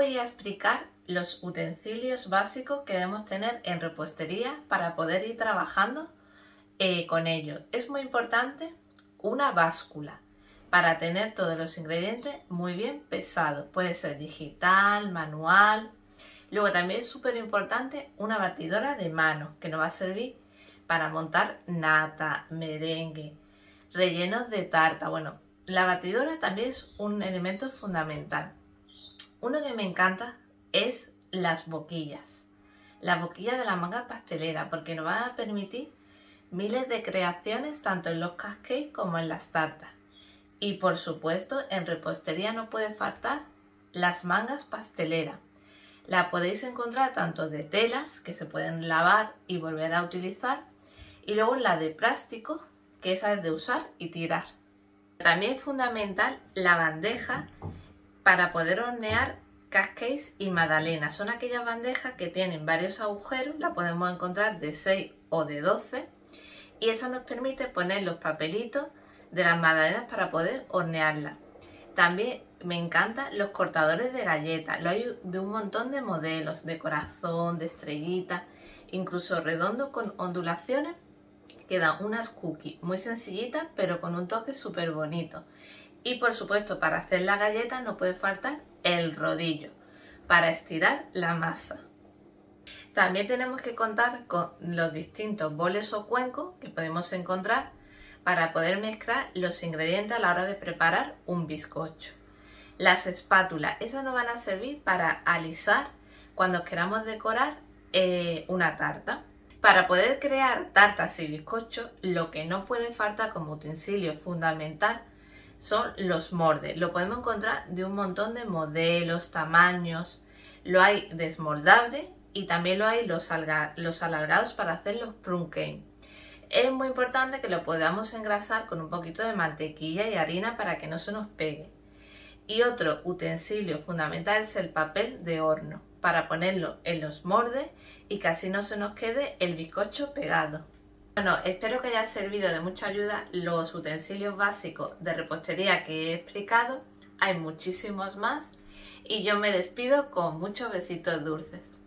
voy a explicar los utensilios básicos que debemos tener en repostería para poder ir trabajando eh, con ellos. Es muy importante una báscula para tener todos los ingredientes muy bien pesados. Puede ser digital, manual. Luego también es súper importante una batidora de mano que nos va a servir para montar nata, merengue, rellenos de tarta. Bueno, la batidora también es un elemento fundamental. Uno que me encanta es las boquillas. La boquilla de la manga pastelera, porque nos va a permitir miles de creaciones tanto en los cupcakes como en las tartas. Y por supuesto, en repostería no puede faltar las mangas pasteleras. La podéis encontrar tanto de telas, que se pueden lavar y volver a utilizar, y luego la de plástico, que esa es de usar y tirar. También es fundamental la bandeja para poder hornear cupcakes y magdalenas. Son aquellas bandejas que tienen varios agujeros, la podemos encontrar de 6 o de 12 y eso nos permite poner los papelitos de las magdalenas para poder hornearlas. También me encantan los cortadores de galletas, lo hay de un montón de modelos, de corazón, de estrellita, incluso redondo con ondulaciones quedan unas cookies muy sencillitas pero con un toque súper bonito. Y por supuesto, para hacer la galleta no puede faltar el rodillo para estirar la masa. También tenemos que contar con los distintos boles o cuencos que podemos encontrar para poder mezclar los ingredientes a la hora de preparar un bizcocho. Las espátulas, esas nos van a servir para alisar cuando queramos decorar eh, una tarta. Para poder crear tartas y bizcochos, lo que no puede faltar como utensilio fundamental son los mordes. Lo podemos encontrar de un montón de modelos, tamaños. Lo hay desmoldable y también lo hay los, alargados para hacer los plum Es muy importante que lo podamos engrasar con un poquito de mantequilla y harina para que no se nos pegue. Y otro utensilio fundamental es el papel de horno para ponerlo en los mordes y que así no se nos quede el bizcocho pegado. Bueno, espero que haya servido de mucha ayuda los utensilios básicos de repostería que he explicado. Hay muchísimos más y yo me despido con muchos besitos dulces.